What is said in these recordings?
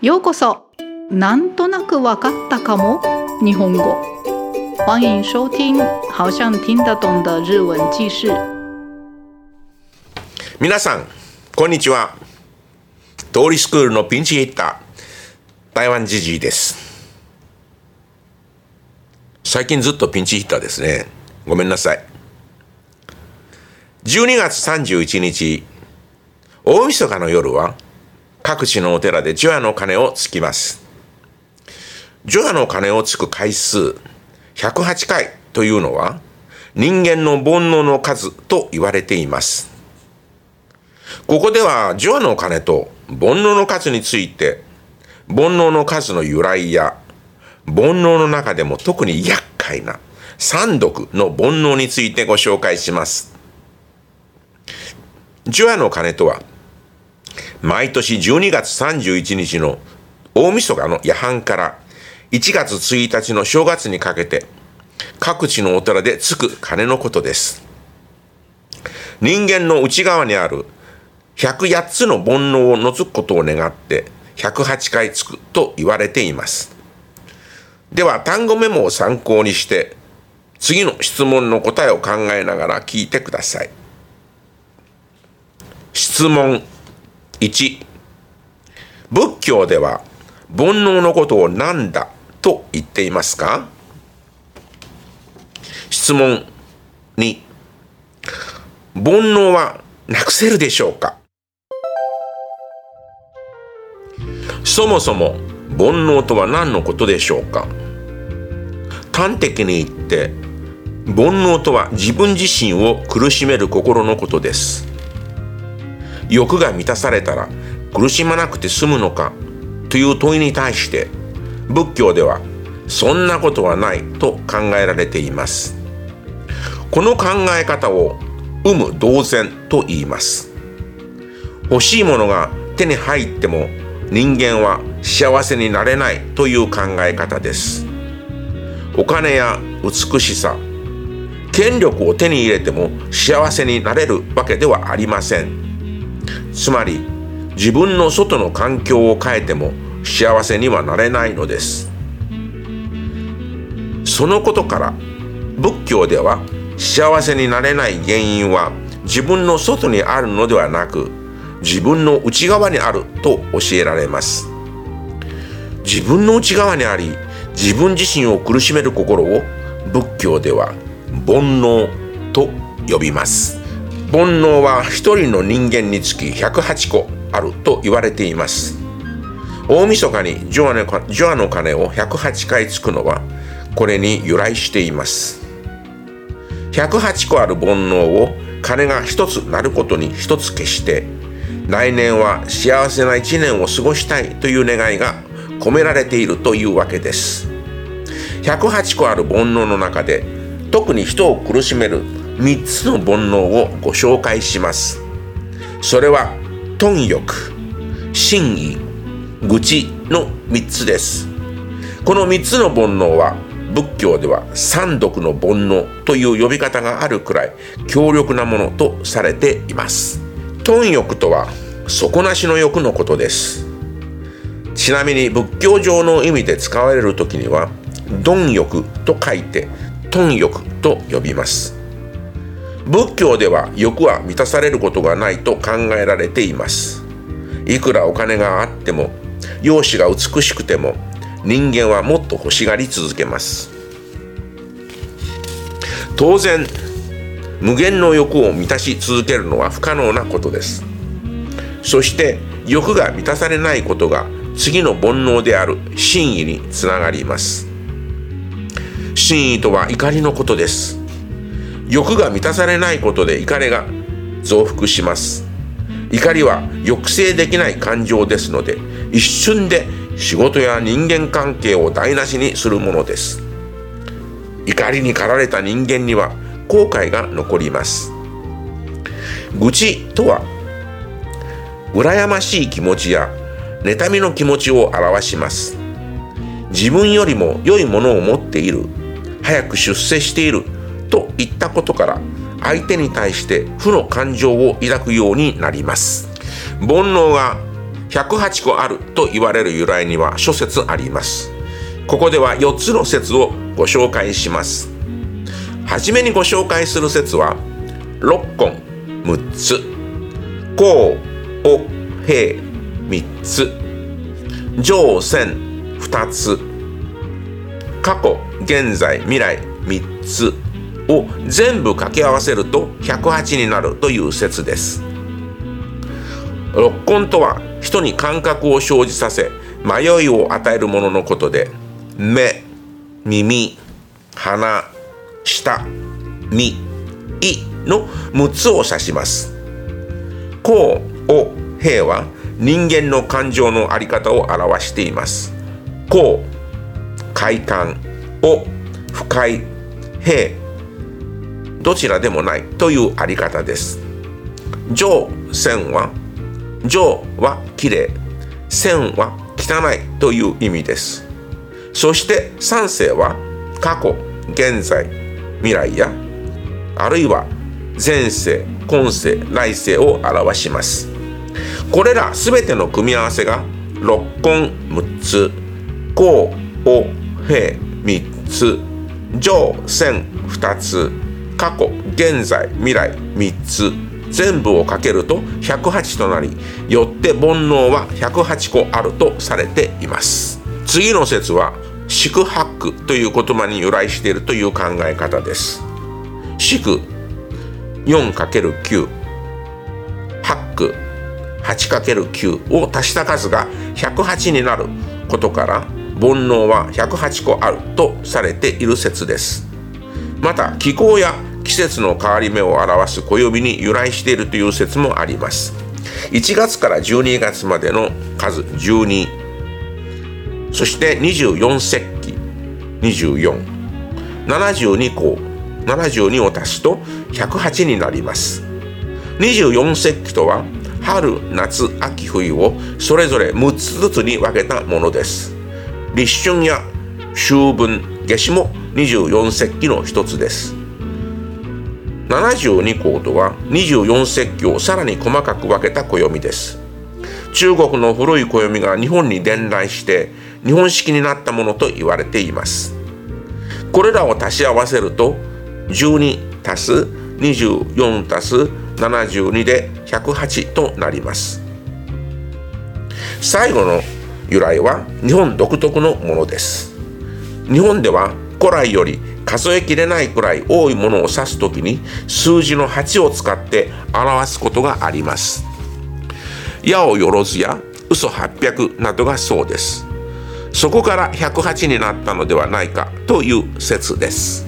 ようこそ。なんとなくわかったかも。日本語。欢迎收听好像听得懂的日文记事。皆さんこんにちは。通りスクールのピンチヒッター。台湾ジジイです。最近ずっとピンチヒッターですね。ごめんなさい。12月31日大晦日の夜は各地のお寺で除夜の鐘をつきます。除夜の鐘をつく回数108回というのは人間の煩悩の数と言われています。ここでは除夜の鐘と煩悩の数について煩悩の数の由来や煩悩の中でも特に厄介な三毒の煩悩についてご紹介します。除夜の鐘とは毎年12月31日の大晦日の夜半から1月1日の正月にかけて各地のお寺でつく鐘のことです。人間の内側にある108つの煩悩を除くことを願って108回つくと言われています。では単語メモを参考にして次の質問の答えを考えながら聞いてください。質問1仏教では煩悩のことを何だと言っていますか？質問2煩悩はなくせるでしょうか？そもそも煩悩とは何のことでしょうか？端的に言って煩悩とは自分自身を苦しめる心のことです。欲が満たされたら苦しまなくて済むのかという問いに対して仏教ではそんなことはないと考えられています。この考え方を有無同然と言います。欲しいものが手に入っても人間は幸せになれないという考え方です。お金や美しさ権力を手に入れても幸せになれるわけではありません。つまり自分の外の環境を変えても幸せにはなれないのです。そのことから仏教では幸せになれない原因は自分の外にあるのではなく自分の内側にあると教えられます。自分の内側にあり自分自身を苦しめる心を仏教では煩悩と呼びます。煩悩は一人の人間につき108個あると言われています。大晦日にジョアの鐘を108回つくのはこれに由来しています。108個ある煩悩を鐘が一つなることに一つ消して来年は幸せな一年を過ごしたいという願いが込められているというわけです。108個ある煩悩の中で特に人を苦しめる3つの煩悩をご紹介します。それは貪欲真意愚痴の3つです。この3つの煩悩は仏教では三毒の煩悩という呼び方があるくらい強力なものとされています。貪欲とは底なしの欲のことです。ちなみに仏教上の意味で使われる時には貪欲と書いて貪欲と呼びます。仏教では欲は満たされることがないと考えられています。いくらお金があっても容姿が美しくても人間はもっと欲しがり続けます。当然無限の欲を満たし続けるのは不可能なことです。そして欲が満たされないことが次の煩悩である真意につながります。真意とは怒りのことです。欲が満たされないことで怒りが増幅します。怒りは抑制できない感情ですので一瞬で仕事や人間関係を台無しにするものです。怒りに駆られた人間には後悔が残ります。愚痴とは羨ましい気持ちや妬みの気持ちを表します。自分よりも良いものを持っている。早く出世している。といったことから相手に対して負の感情を抱くようになります。煩悩が108個あると言われる由来には諸説あります。ここでは4つの説をご紹介します。はじめにご紹介する説は六根6つ。甲お平3つ。上線2つ。過去現在未来3つ。を全部掛け合わせると108になるという説です。六根とは人に感覚を生じさせ迷いを与えるもののことで目耳鼻舌身胃の6つを指します。甲お平は人間の感情のあり方を表しています。甲快感。お不快。平どちらでもないというあり方です。上線は上はきれい線は汚いという意味です。そして三世は過去現在未来やあるいは前世今世来世を表します。これらすべての組み合わせが六根6つ甲お平3つ上線2つ過去現在未来3つ。全部をかけると108となりよって煩悩は108個あるとされています。次の説は四八苦という言葉に由来しているという考え方です。四苦 4×9 八苦 8×9 を足した数が108になることから煩悩は108個あるとされている説です。また気候や季節の変わり目を表す暦に由来しているという説もあります。1月から12月までの数12そして24節気2472個72を足すと108になります。24節気とは春夏秋冬をそれぞれ6つずつに分けたものです。立春や秋分夏至も24節気の一つです。72項とは24節気をさらに細かく分けた暦です。中国の古い暦が日本に伝来して日本式になったものと言われています。これらを足し合わせると12足す24足す72で108となります。最後の由来は日本独特のものです。日本では古来より数えきれないくらい多いものを指すときに数字の8を使って表すことがあります。矢をよろずや嘘800などがそうです。そこから108になったのではないかという説です。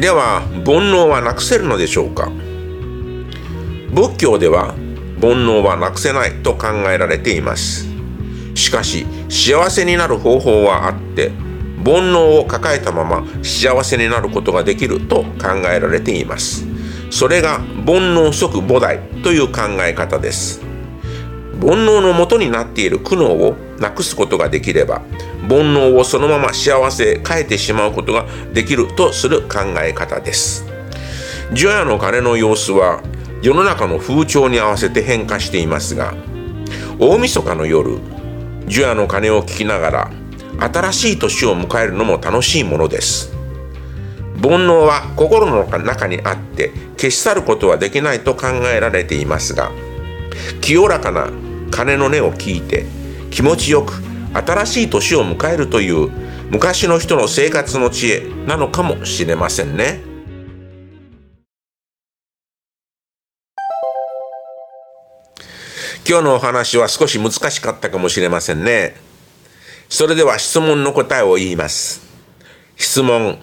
では煩悩はなくせるのでしょうか。仏教では煩悩はなくせないと考えられています。しかし幸せになる方法はあって煩悩を抱えたまま幸せになることができると考えられています。それが煩悩即菩提という考え方です。煩悩のもとになっている苦悩をなくすことができれば煩悩をそのまま幸せへ変えてしまうことができるとする考え方です。除夜の鐘の様子は世の中の風潮に合わせて変化していますが大晦日の夜除夜の鐘を聞きながら新しい年を迎えるのも楽しいものです。煩悩は心の中にあって消し去ることはできないと考えられていますが清らかな鐘の音を聞いて気持ちよく新しい年を迎えるという昔の人の生活の知恵なのかもしれませんね。今日のお話は少し難しかったかもしれませんね。それでは質問の答えを言います。質問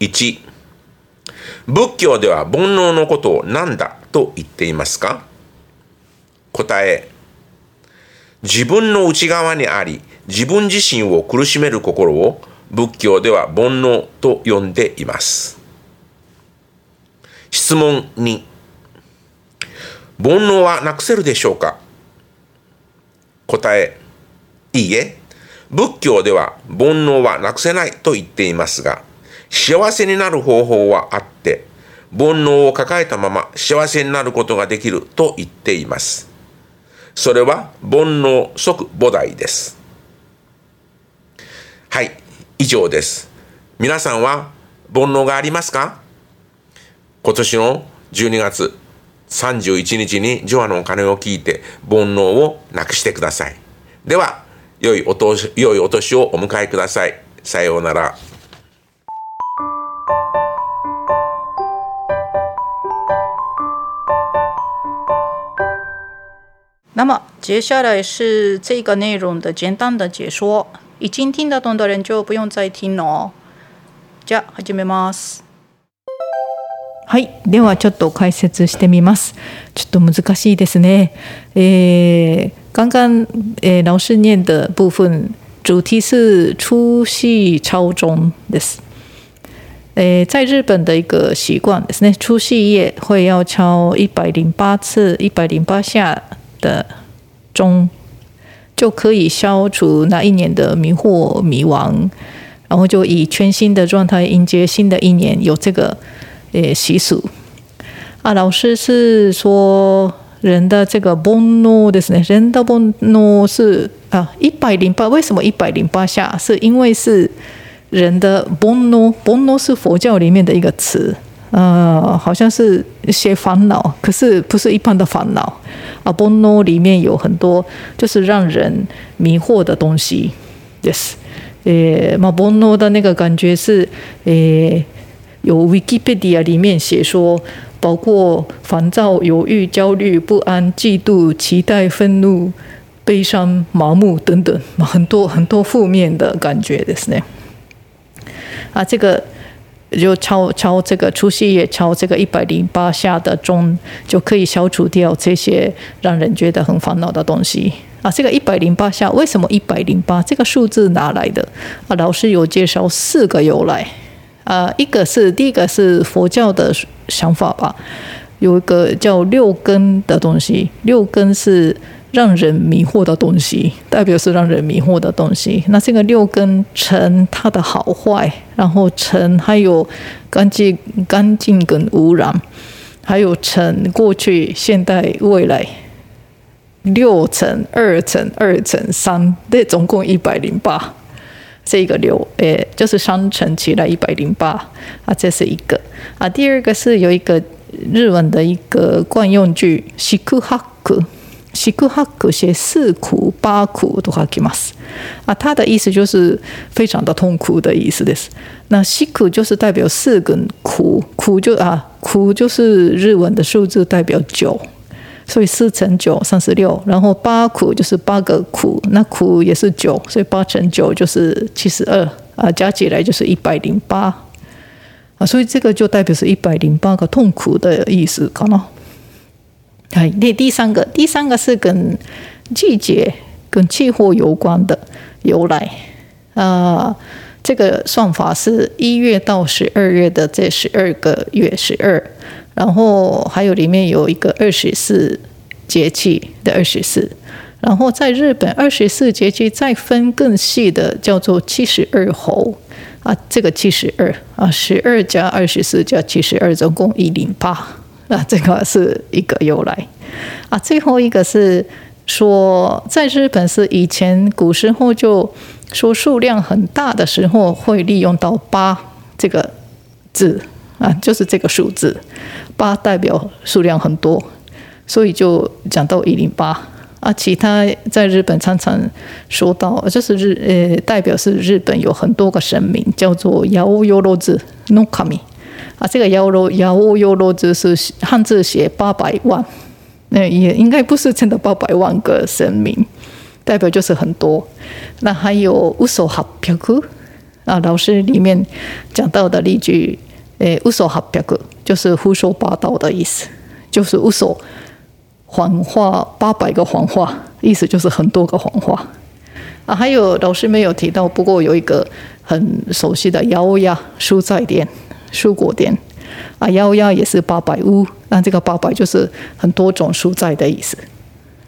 1仏教では煩悩のことを何だと言っていますか？答え。自分の内側にあり自分自身を苦しめる心を仏教では煩悩と呼んでいます。質問2煩悩はなくせるでしょうか？答え。いいえ。仏教では煩悩はなくせないと言っていますが幸せになる方法はあって煩悩を抱えたまま幸せになることができると言っていますそれは煩悩即菩提です。はい、以上です。皆さんは煩悩がありますか？今年の12月31日にジョアのお金を聞いて煩悩をなくしてください。では、良いお年良いお年をお迎えください。さようなら。那么接下来是这个内容的简单的解说，已经听得懂的人就不用再听了哦。じゃあ始めます。はい、ではちょっと解説してみます。ちょっと難しいですね。诶，刚刚诶老师念的部分主题是出戏超中です。诶，在日本的一个习惯ですね，出戏夜会要敲一百零八次、一百零八下的钟，就可以消除那一年的迷惑迷惘，然后就以全新的状态迎接新的一年，有这个诶习俗。啊，老师是说人的这个 bono ですね，人的 bono 是啊一百零八，为什么一百零八下？是因为是人的 bono，bono 是佛教里面的一个词。呃，好像是一些烦恼，可是不是一般的烦恼啊。bono 里面有很多就是让人迷惑的东西，yes。诶，嘛 bono 的那个感觉是，诶， 有 Wikipedia 里面写说，包括烦躁、犹豫、焦虑、不安、嫉妒、期待、愤怒、悲伤、麻木等等，很多很多负面的感觉ですね。啊，这个就敲敲这个除夕夜敲这个一百零八下的钟，就可以消除掉这些让人觉得很烦恼的东西。啊，这个一百零八下为什么一百零八这个数字哪来的？啊，老师有介绍四个由来。 啊，一个是第一个是佛教的想法吧，有一个叫六根的东西，六根是让人迷惑的东西，代表是让人迷惑的东西。那这个六根尘它的好坏，然后尘还有干净、干净跟污染，还有尘过去、现代、未来。六乘、二乘、二乘三，对，总共一百零八。这个六，诶，就是三乘起来一百零八啊，这是一个啊。第二个是有一个日文的一个惯用句，四苦八苦，四苦八苦写四苦八苦都書きます啊。它的意思就是非常的痛苦的意思です。那四苦就是代表四跟苦，苦就啊，苦就是日文的数字代表九。 所以四乘九三十六，然后八苦就是八个苦，那苦也是九，所以八乘九就是七十二啊，加起来就是一百零八啊，所以这个就代表是一百零八个痛苦的意思，可能。哎，第第三个，第三个是跟季节跟气候有关的由来啊。这个算法是一月到十二月的这十二个月十二，然后还有里面有一个二十四节气的二十四，然后在日本二十四节气再分更细的叫做七十二候啊，这个七十二啊，十二加二十四加七十二，总共一零八啊，这个是一个由来啊。最后一个是说，在日本是以前古时候就。说数量很大的时候会利用到八这个字啊，就是这个数字，八代表数量很多，所以就讲到一零八啊。其他在日本常常说到，就是日呃代表是日本有很多个神明，叫做幺幽罗字 no kami 啊，这个幺罗幺幽罗字是汉字写八百万，那也应该不是真的八百万个神明。代表就是很多，那还有乌索哈表库啊，老师里面讲到的例句，诶，乌索哈表库就是胡说八道的意思，就是乌索谎话八百个谎话，意思就是很多个谎话啊。还有老师没有提到，不过有一个很熟悉的幺呀蔬菜店、蔬果店啊，幺呀也是八百屋，那这个八百就是很多种蔬菜的意思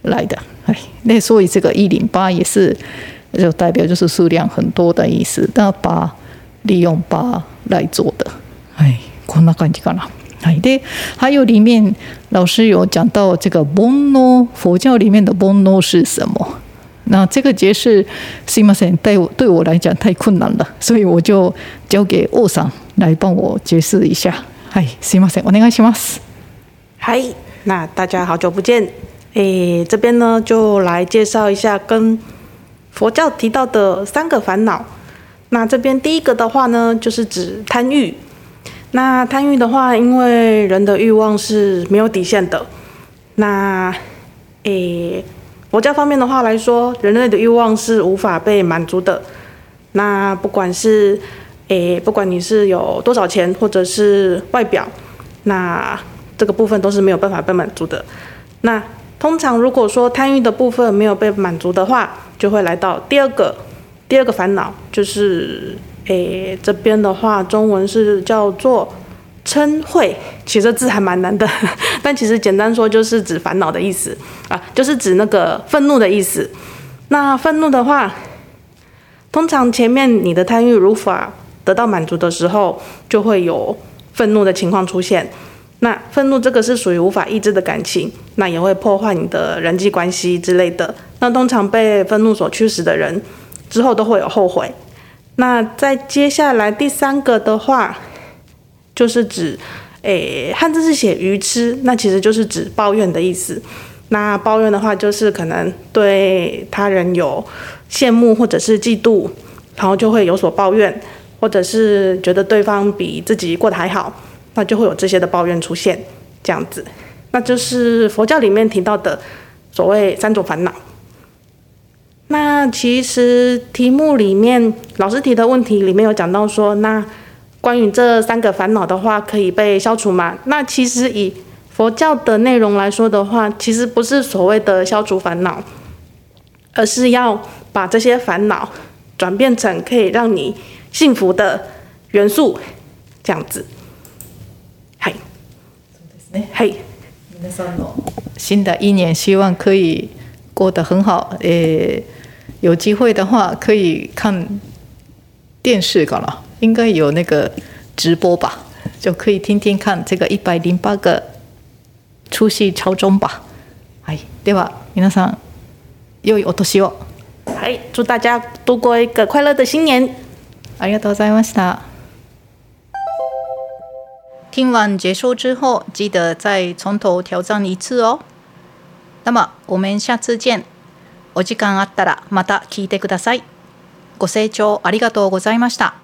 来的。哎，那所以这个一零八也是，就代表就是数量很多的意思。那八利用八来做的，哎，こんな感じかな。哎，对，还有里面老师有讲到这个煩悩，佛教里面的煩悩是什么？那这个解释すいません，对我对我来讲太困难了，所以我就交给欧桑来帮我解释一下。嗨，すいません，お願いします。嗨，那大家好久不见。诶，这边呢就来介绍一下跟佛教提到的三个烦恼。那这边第一个的话呢，就是指贪欲。那贪欲的话，因为人的欲望是没有底线的。那诶，佛教方面的话来说，人类的欲望是无法被满足的。那不管是诶，不管你是有多少钱，或者是外表，那这个部分都是没有办法被满足的。那通常如果说贪欲的部分没有被满足的话，就会来到第二个第二个烦恼，就是诶这边的话，中文是叫做嗔恚，其实字还蛮难的，但其实简单说就是指烦恼的意思啊，就是指那个愤怒的意思。那愤怒的话，通常前面你的贪欲无法得到满足的时候，就会有愤怒的情况出现。那愤怒这个是属于无法抑制的感情，那也会破坏你的人际关系之类的。那通常被愤怒所驱使的人，之后都会有后悔。那在接下来第三个的话，就是指，诶，汉字是写愚痴，那其实就是指抱怨的意思。那抱怨的话，就是可能对他人有羡慕或者是嫉妒，然后就会有所抱怨，或者是觉得对方比自己过得还好。那就会有这些的抱怨出现，这样子，那就是佛教里面提到的所谓三种烦恼。那其实题目里面老师提的问题里面有讲到说，那关于这三个烦恼的话，可以被消除吗？那其实以佛教的内容来说的话，其实不是所谓的消除烦恼，而是要把这些烦恼转变成可以让你幸福的元素，这样子。はい。はい。皆さんの新的一年，希望可以过得很好。诶， 有机会的话可以看电视かな，应该有那个直播吧，就可以听听看这个一百零八个出席朝中吧。はい。では皆さん良いお年を。はい。祝大家度过一个快乐的新年。ありがとうございました。听完解说之后，记得再从头挑战一次哦。那么我们下次见。 お時間あったらまた聞いてください。ご清聴ありがとうございました。